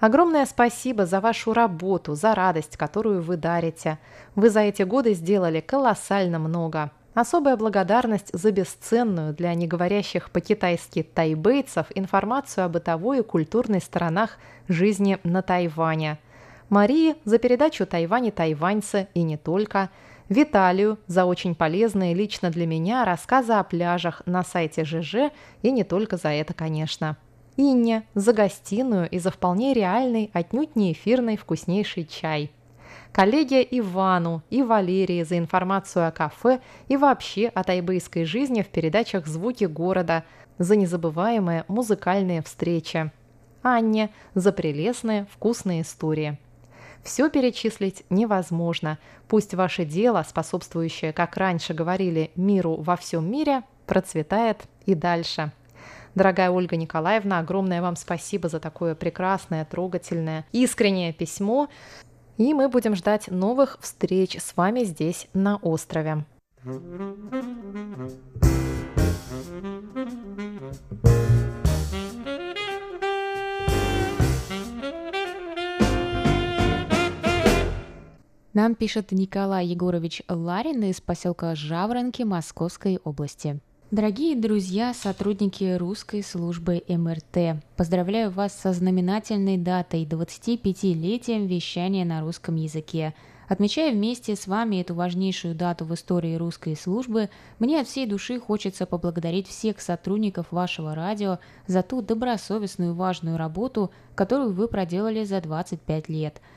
Огромное спасибо за вашу работу, за радость, которую вы дарите. Вы за эти годы сделали колоссально много. Особая благодарность за бесценную для неговорящих по-китайски тайбейцев информацию о бытовой и культурной сторонах жизни на Тайване – Марии за передачу «Тайвань и тайваньцы» и не только, Виталию за очень полезные лично для меня рассказы о пляжах на сайте ЖЖ и не только за это, конечно. Инне за гостиную и за вполне реальный, отнюдь не эфирный вкуснейший чай. Коллеге Ивану и Валерии за информацию о кафе и вообще о тайбэйской жизни в передачах «Звуки города», за незабываемые музыкальные встречи. Анне за прелестные вкусные истории. Все перечислить невозможно. Пусть ваше дело, способствующее, как раньше говорили, миру во всем мире, процветает и дальше. Дорогая Ольга Николаевна, огромное вам спасибо за такое прекрасное, трогательное, искреннее письмо. И мы будем ждать новых встреч с вами здесь, на острове. Нам пишет Николай Егорович Ларин из поселка Жаворонки Московской области. Дорогие друзья, сотрудники русской службы МРТ, поздравляю вас со знаменательной датой 25-летием вещания на русском языке. Отмечая вместе с вами эту важнейшую дату в истории русской службы, мне от всей души хочется поблагодарить всех сотрудников вашего радио за ту добросовестную важную работу, которую вы проделали за 25 лет –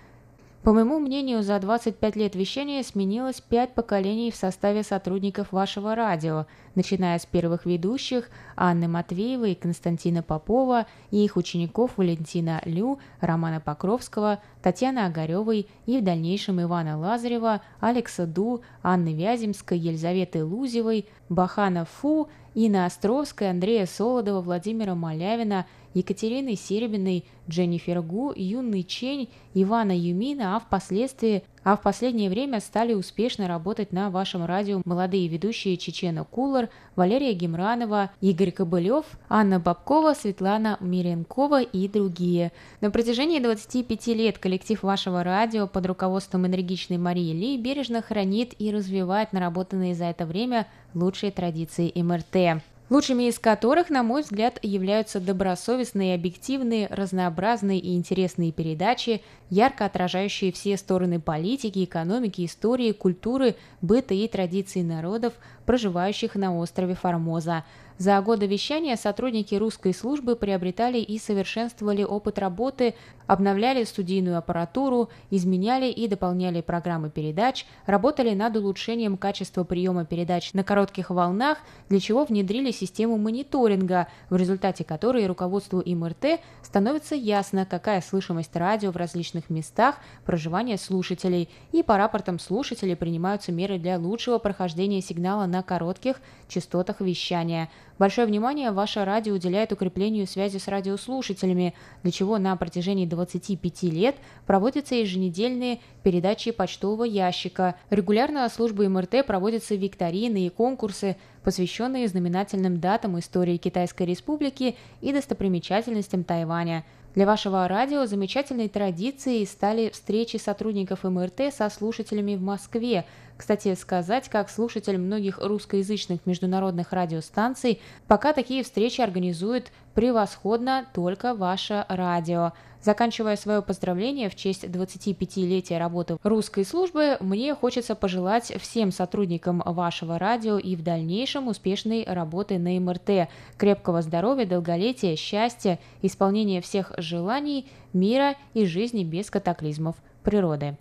по моему мнению, за 25 лет вещания сменилось 5 поколений в составе сотрудников вашего радио, начиная с первых ведущих Анны Матвеевой, Константина Попова и их учеников Валентина Лю, Романа Покровского, Татьяны Огаревой и в дальнейшем Ивана Лазарева, Алекса Ду, Анны Вяземской, Елизаветы Лузевой, Бахана Фу, Инна Островская, Андрея Солодова, Владимира Малявина – Екатериной Серебиной, Дженнифер Гу, Юнной Чень, Ивана Юмина, а впоследствии а в последнее время стали успешно работать на вашем радио молодые ведущие Чечена Кулар, Валерия Гемранова, Игорь Кобылев, Анна Бабкова, Светлана Миренкова и другие. На протяжении 25 лет коллектив вашего радио под руководством энергичной Марии Ли бережно хранит и развивает наработанные за это время лучшие традиции МРТ лучшими из которых, на мой взгляд, являются добросовестные, объективные, разнообразные и интересные передачи, ярко отражающие все стороны политики, экономики, истории, культуры, быта и традиций народов, проживающих на острове Формоза – за годы вещания сотрудники русской службы приобретали и совершенствовали опыт работы, обновляли студийную аппаратуру, изменяли и дополняли программы передач, работали над улучшением качества приема передач на коротких волнах, для чего внедрили систему мониторинга, в результате которой руководству МРТ становится ясно, какая слышимость радио в различных местах проживания слушателей, и по рапортам слушателей принимаются меры для лучшего прохождения сигнала на коротких частотах вещания – Большое внимание ваше радио уделяет укреплению связи с радиослушателями, для чего на протяжении 25 лет проводятся еженедельные передачи почтового ящика. Регулярно службы МРТ проводятся викторины и конкурсы, посвященные знаменательным датам истории Китайской Республики и достопримечательностям Тайваня – для вашего радио замечательной традицией стали встречи сотрудников МРТ со слушателями в Москве. Кстати сказать, как слушатель многих русскоязычных международных радиостанций, пока такие встречи организует превосходно только ваше радио. Заканчивая свое поздравление в честь 25-летия работы русской службы, мне хочется пожелать всем сотрудникам вашего радио и в дальнейшем успешной работы на МРТ, крепкого здоровья, долголетия, счастья, исполнения всех желаний, мира и жизни без катаклизмов природы.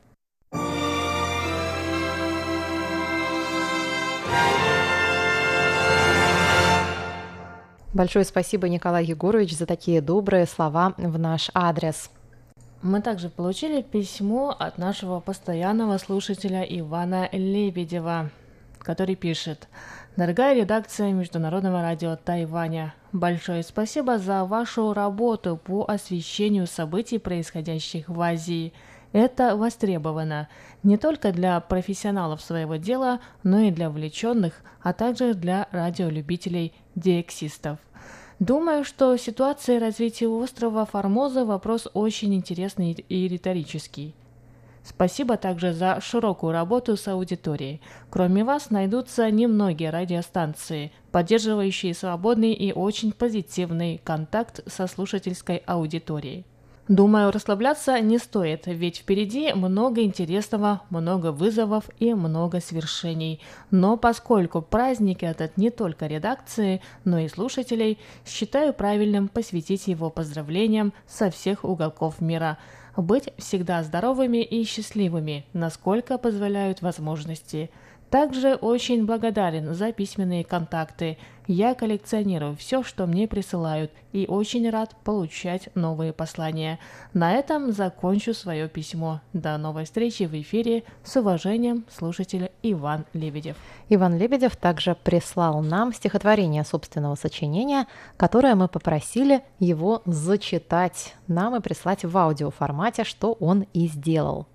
Большое спасибо, Николай Егорович, за такие добрые слова в наш адрес. Мы также получили письмо от нашего постоянного слушателя Ивана Лебедева, который пишет «Дорогая редакция Международного радио Тайваня, большое спасибо за вашу работу по освещению событий, происходящих в Азии – это востребовано не только для профессионалов своего дела, но и для увлеченных, а также для радиолюбителей диексистов. Думаю, что ситуация развития острова Формоза вопрос очень интересный и риторический. Спасибо также за широкую работу с аудиторией. Кроме вас найдутся немногие радиостанции, поддерживающие свободный и очень позитивный контакт со слушательской аудиторией. Думаю, расслабляться не стоит, ведь впереди много интересного, много вызовов и много свершений. Но поскольку праздник этот не только редакции, но и слушателей, считаю правильным посвятить его поздравлениям со всех уголков мира. Быть всегда здоровыми и счастливыми, насколько позволяют возможности – также очень благодарен за письменные контакты. Я коллекционирую все, что мне присылают, и очень рад получать новые послания. На этом закончу свое письмо. До новой встречи в эфире. С уважением, слушатель Иван Лебедев. Иван Лебедев также прислал нам стихотворение собственного сочинения, которое мы попросили его зачитать нам и прислать в аудиоформате, что он и сделал.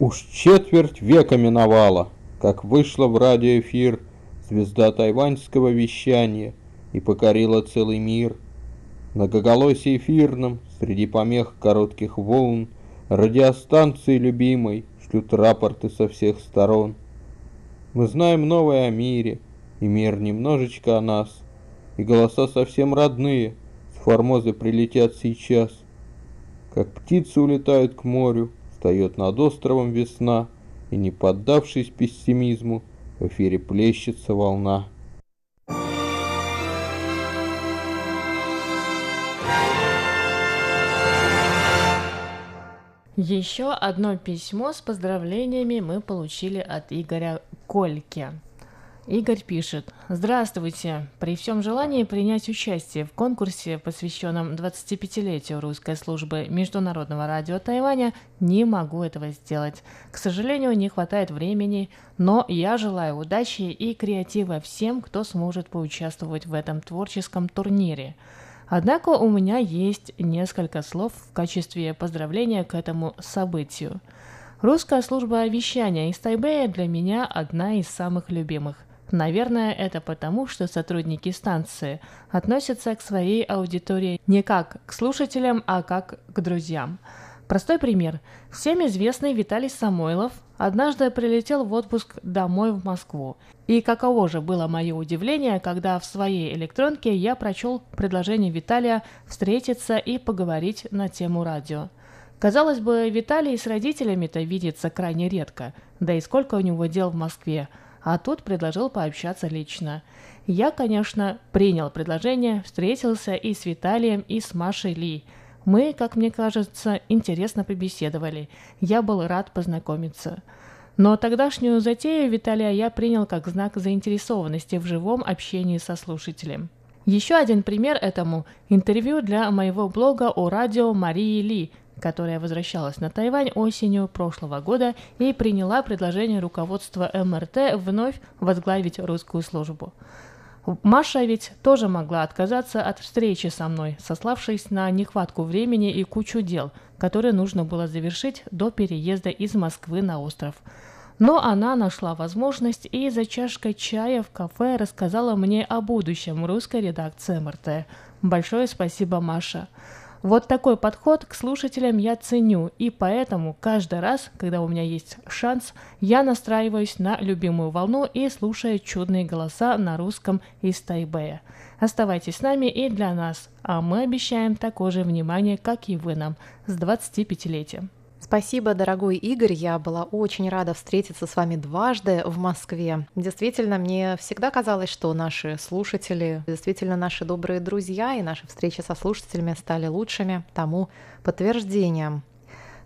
Уж четверть века миновала – как вышла в радиоэфир звезда тайваньского вещания и покорила целый мир. Многоголосие эфирном, среди помех коротких волн, радиостанции любимой, шлют рапорты со всех сторон. Мы знаем новое о мире, и мир немножечко о нас, и голоса совсем родные, с Формозы прилетят сейчас. Как птицы улетают к морю, встает над островом весна, и не поддавшись пессимизму, в эфире плещется волна. Еще одно письмо с поздравлениями мы получили от Игоря Кольки. Игорь пишет. Здравствуйте. При всем желании принять участие в конкурсе, посвященном 25-летию русской службы Международного радио Тайваня, не могу этого сделать. К сожалению, не хватает времени, но я желаю удачи и креатива всем, кто сможет поучаствовать в этом творческом турнире. Однако у меня есть несколько слов в качестве поздравления к этому событию. Русская служба вещания из Тайбэя для меня одна из самых любимых. Наверное, это потому, что сотрудники станции относятся к своей аудитории не как к слушателям, а как к друзьям. Простой пример. Всем известный Виталий Самойлов однажды прилетел в отпуск домой в Москву. И каково же было мое удивление, когда в своей электронке я прочел предложение Виталия встретиться и поговорить на тему радио. Казалось бы, Виталий с родителями-то видится крайне редко, да и сколько у него дел в Москве, а тут предложил пообщаться лично. Я, конечно, принял предложение, встретился и с Виталием, и с Машей Ли – мы, как мне кажется, интересно побеседовали. Я был рад познакомиться. Но тогдашнюю затею Виталия я принял как знак заинтересованности в живом общении со слушателем. Еще один пример этому – интервью для моего блога о радио Марии Ли, которая возвращалась на Тайвань осенью прошлого года и приняла предложение руководства МРТ вновь возглавить русскую службу. Маша ведь тоже могла отказаться от встречи со мной, сославшись на нехватку времени и кучу дел, которые нужно было завершить до переезда из Москвы на остров. Но она нашла возможность и за чашкой чая в кафе рассказала мне о будущем русской редакции МРТ. Большое спасибо, Маша. Вот такой подход к слушателям я ценю, и поэтому каждый раз, когда у меня есть шанс, я настраиваюсь на любимую волну и слушаю чудные голоса на русском из Тайбэя. Оставайтесь с нами и для нас, а мы обещаем такое же внимание, как и вы нам, с 25-летием. Спасибо, дорогой Игорь. Я была очень рада встретиться с вами дважды в Москве. Действительно, мне всегда казалось, что наши слушатели, действительно наши добрые друзья, и наши встречи со слушателями стали лучшими тому подтверждением.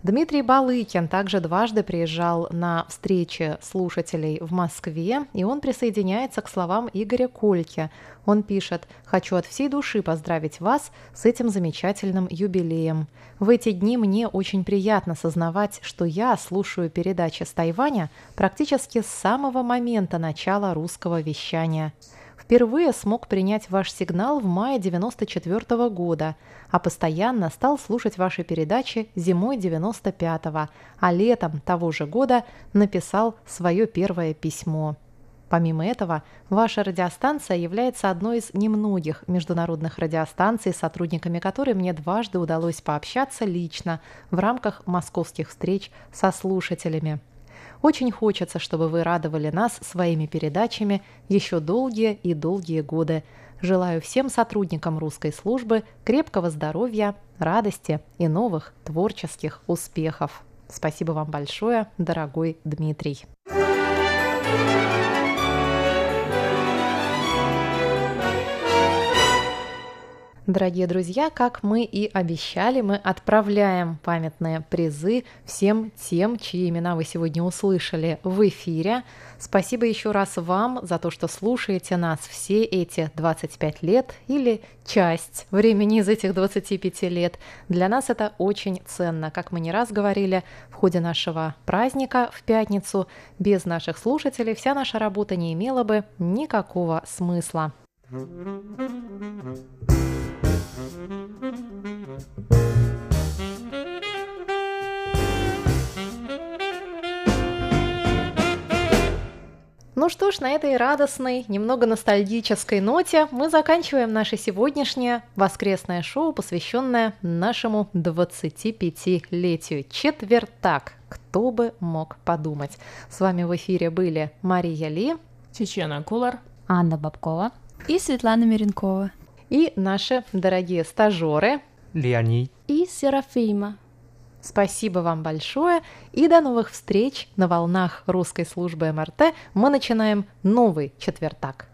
Дмитрий Балыкин также дважды приезжал на встречи слушателей в Москве, и он присоединяется к словам Игоря Кольки. Он пишет «Хочу от всей души поздравить вас с этим замечательным юбилеем. В эти дни мне очень приятно сознавать, что я слушаю передачи с Тайваня практически с самого момента начала русского вещания». Впервые смог принять ваш сигнал в мае 94 года, а постоянно стал слушать ваши передачи зимой 95-го, а летом того же года написал свое первое письмо. Помимо этого, ваша радиостанция является одной из немногих международных радиостанций, сотрудниками которой мне дважды удалось пообщаться лично в рамках московских встреч со слушателями. Очень хочется, чтобы вы радовали нас своими передачами еще долгие и долгие годы. Желаю всем сотрудникам русской службы крепкого здоровья, радости и новых творческих успехов. Спасибо вам большое, дорогой Дмитрий. Дорогие друзья, как мы и обещали, мы отправляем памятные призы всем тем, чьи имена вы сегодня услышали в эфире. Спасибо еще раз вам за то, что слушаете нас все эти 25 лет или часть времени из этих 25 лет. Для нас это очень ценно. Как мы не раз говорили в ходе нашего праздника в пятницу, без наших слушателей вся наша работа не имела бы никакого смысла. Ну что ж, на этой радостной, немного ностальгической ноте мы заканчиваем наше сегодняшнее воскресное шоу, посвященное нашему 25-летию. Четвертак. Кто бы мог подумать? С вами в эфире были Мария Ли, Чечена Кулар, Анна Бабкова и Светлана Миренкова. И наши дорогие стажеры Леонид и Серафима. Спасибо вам большое и до новых встреч на волнах русской службы МРТ. Мы начинаем новый четвертак.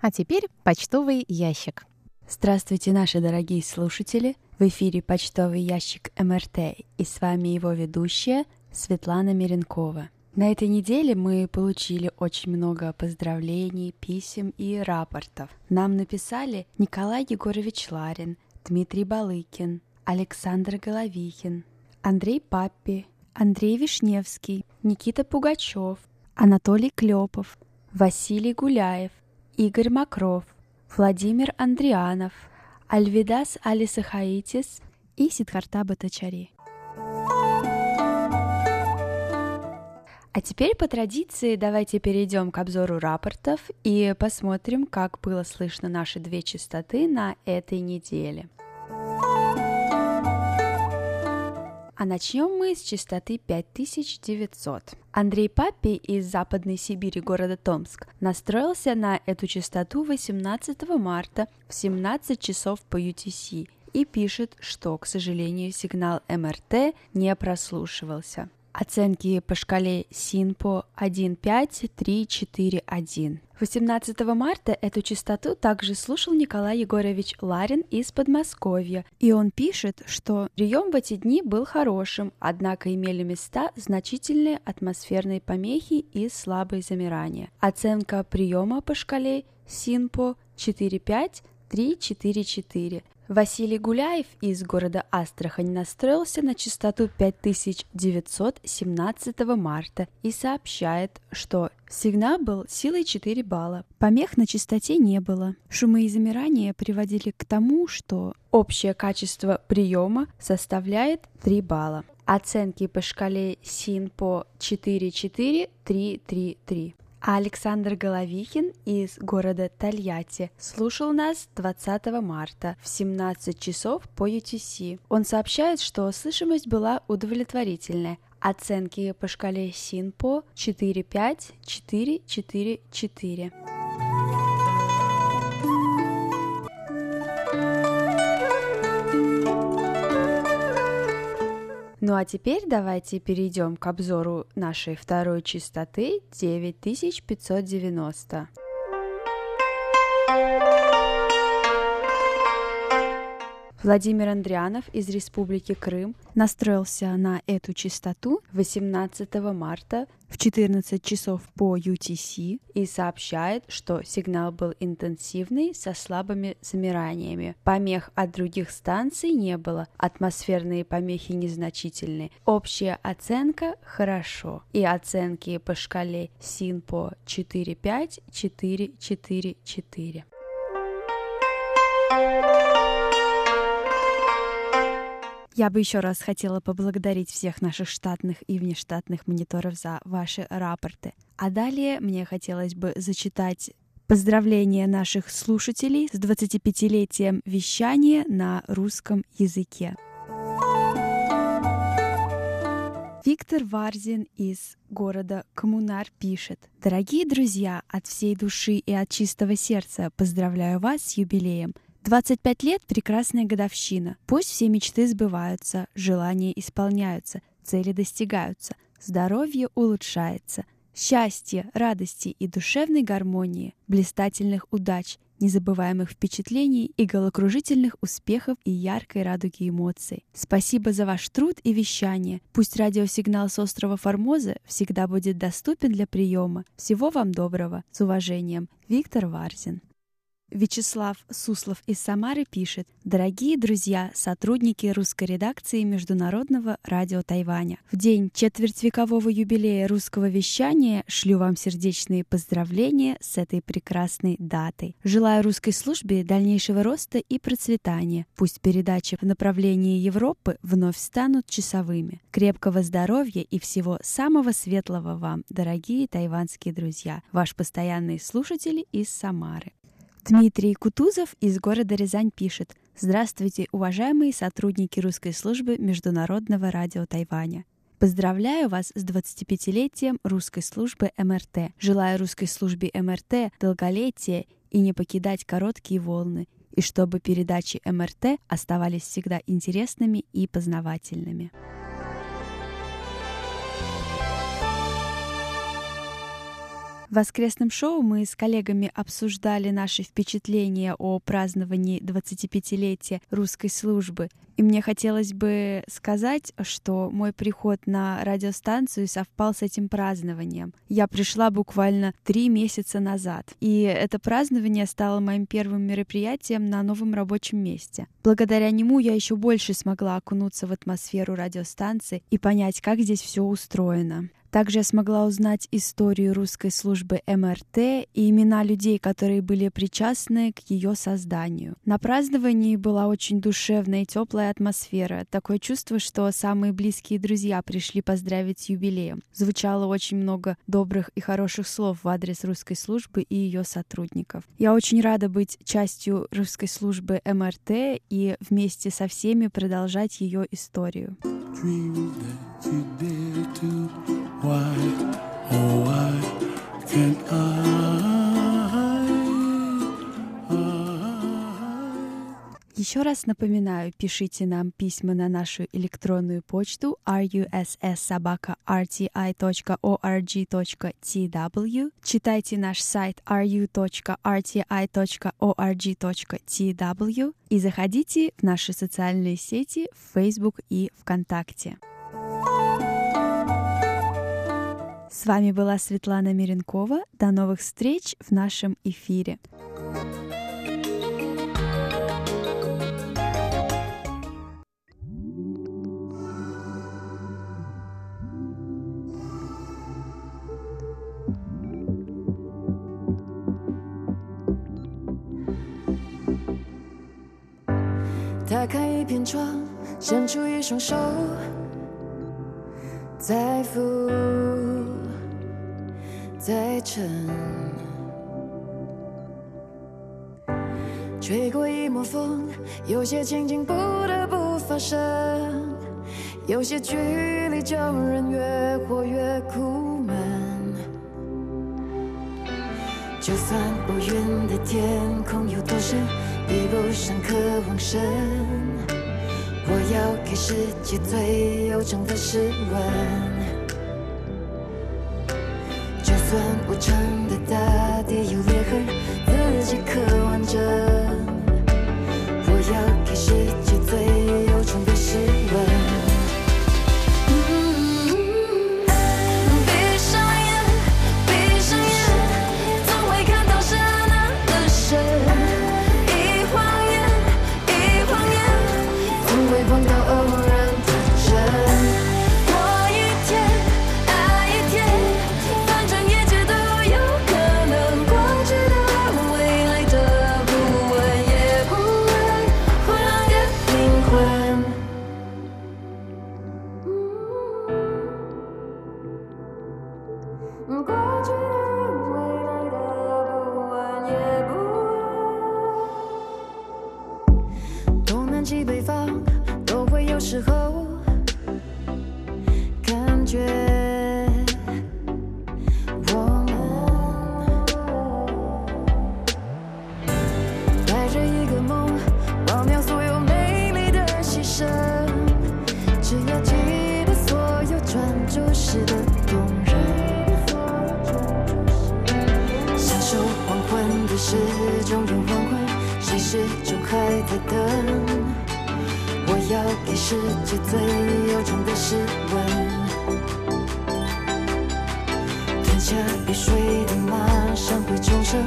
А теперь почтовый ящик. Здравствуйте, наши дорогие слушатели! В эфире почтовый ящик МРТ и с вами его ведущая Светлана Миренкова. На этой неделе мы получили очень много поздравлений, писем и рапортов. Нам написали Николай Егорович Ларин, Дмитрий Балыкин, Александр Головихин, Андрей Паппи, Андрей Вишневский, Никита Пугачев, Анатолий Клепов, Василий Гуляев, Игорь Макров, Владимир Андрианов, Альвидас Алисахаитис и Сидхарта Батачари. А теперь по традиции давайте перейдем к обзору рапортов и посмотрим, как было слышно наши две частоты на этой неделе. А начнем мы с частоты 5900. Андрей Папи из Западной Сибири города Томск настроился на эту частоту 18 марта в 17 часов по UTC и пишет, что, к сожалению, сигнал МРТ не прослушивался. Оценки по шкале СИНПО 15341. 18 марта эту частоту также слушал Николай Егорович Ларин из Подмосковья, и он пишет, что прием в эти дни был хорошим, однако имели места значительные атмосферные помехи и слабые замирания. Оценка приема по шкале СИНПО 45344. Василий Гуляев из города Астрахань настроился на частоту 5917 марта и сообщает, что сигнал был силой 4 балла. Помех на частоте не было. Шумы и замирания приводили к тому, что общее качество приема составляет 3 балла. Оценки по шкале СИН-ПО 44333. А Александр Головихин из города Тольятти слушал нас 20 марта в 17 часов по UTC. Он сообщает, что слышимость была удовлетворительная. Оценки по шкале СИНПО 45444. Ну а теперь давайте перейдем к обзору нашей второй частоты 9590. Владимир Андрианов из Республики Крым настроился на эту частоту 18 марта в 14 часов по UTC и сообщает, что сигнал был интенсивный со слабыми замираниями. Помех от других станций не было, атмосферные помехи незначительны. Общая оценка хорошо. И оценки по шкале СИНПО 4-5, 4-4-4. Я бы еще раз хотела поблагодарить всех наших штатных и внештатных мониторов за ваши рапорты. А далее мне хотелось бы зачитать поздравления наших слушателей с 25-летием вещания на русском языке. Виктор Варзин из города Коммунар пишет. Дорогие друзья, от всей души и от чистого сердца поздравляю вас с юбилеем – 25 лет — прекрасная годовщина. Пусть все мечты сбываются, желания исполняются, цели достигаются, здоровье улучшается. Счастья, радости и душевной гармонии, блистательных удач, незабываемых впечатлений и головокружительных успехов и яркой радуги эмоций. Спасибо за ваш труд и вещание. Пусть радиосигнал с острова Формоза всегда будет доступен для приема. Всего вам доброго. С уважением, Виктор Варзин. Вячеслав Суслов из Самары пишет. Дорогие друзья, сотрудники русской редакции Международного радио Тайваня. В день четвертьвекового юбилея русского вещания шлю вам сердечные поздравления с этой прекрасной датой. Желаю русской службе дальнейшего роста и процветания. Пусть передачи в направлении Европы вновь станут часовыми. Крепкого здоровья и всего самого светлого вам, дорогие тайванские друзья. Ваш постоянный слушатель из Самары. Дмитрий Кутузов из города Рязань пишет. Здравствуйте, уважаемые сотрудники русской службы Международного радио Тайваня. Поздравляю вас с 25-летием русской службы МРТ. Желаю русской службе МРТ долголетия и не покидать короткие волны, и чтобы передачи МРТ оставались всегда интересными и познавательными. В воскресном шоу мы с коллегами обсуждали наши впечатления о праздновании 25-летия русской службы. И мне хотелось бы сказать, что мой приход на радиостанцию совпал с этим празднованием. Я пришла буквально три месяца назад, и это празднование стало моим первым мероприятием на новом рабочем месте. Благодаря нему я еще больше смогла окунуться в атмосферу радиостанции и понять, как здесь все устроено. Также я смогла узнать историю русской службы МРТ и имена людей, которые были причастны к ее созданию. На праздновании была очень душевная и теплая атмосфера. Такое чувство, что самые близкие друзья пришли поздравить с юбилеем. Звучало очень много добрых и хороших слов в адрес русской службы и ее сотрудников. Я очень рада быть частью русской службы МРТ и вместе со всеми продолжать ее историю. Why, oh why can't Еще раз напоминаю, пишите нам письма на нашу электронную почту russsobaka.rti.org.tw, читайте наш сайт ru.rti.org.tw и заходите в наши социальные сети в Facebook и ВКонтакте. С вами была Светлана Миренкова. До новых встреч в нашем эфире. “打开一片窗，伸出一双手，在浮。” 在沉，吹过一抹风，有些情景不得不发生，有些距离叫人越活越苦闷。就算乌云的天空有多深，比不上渴望深。我要给世界最悠长的诗文。始终还在等我要给世界最悠长的诗文吞下雨水的马上会重生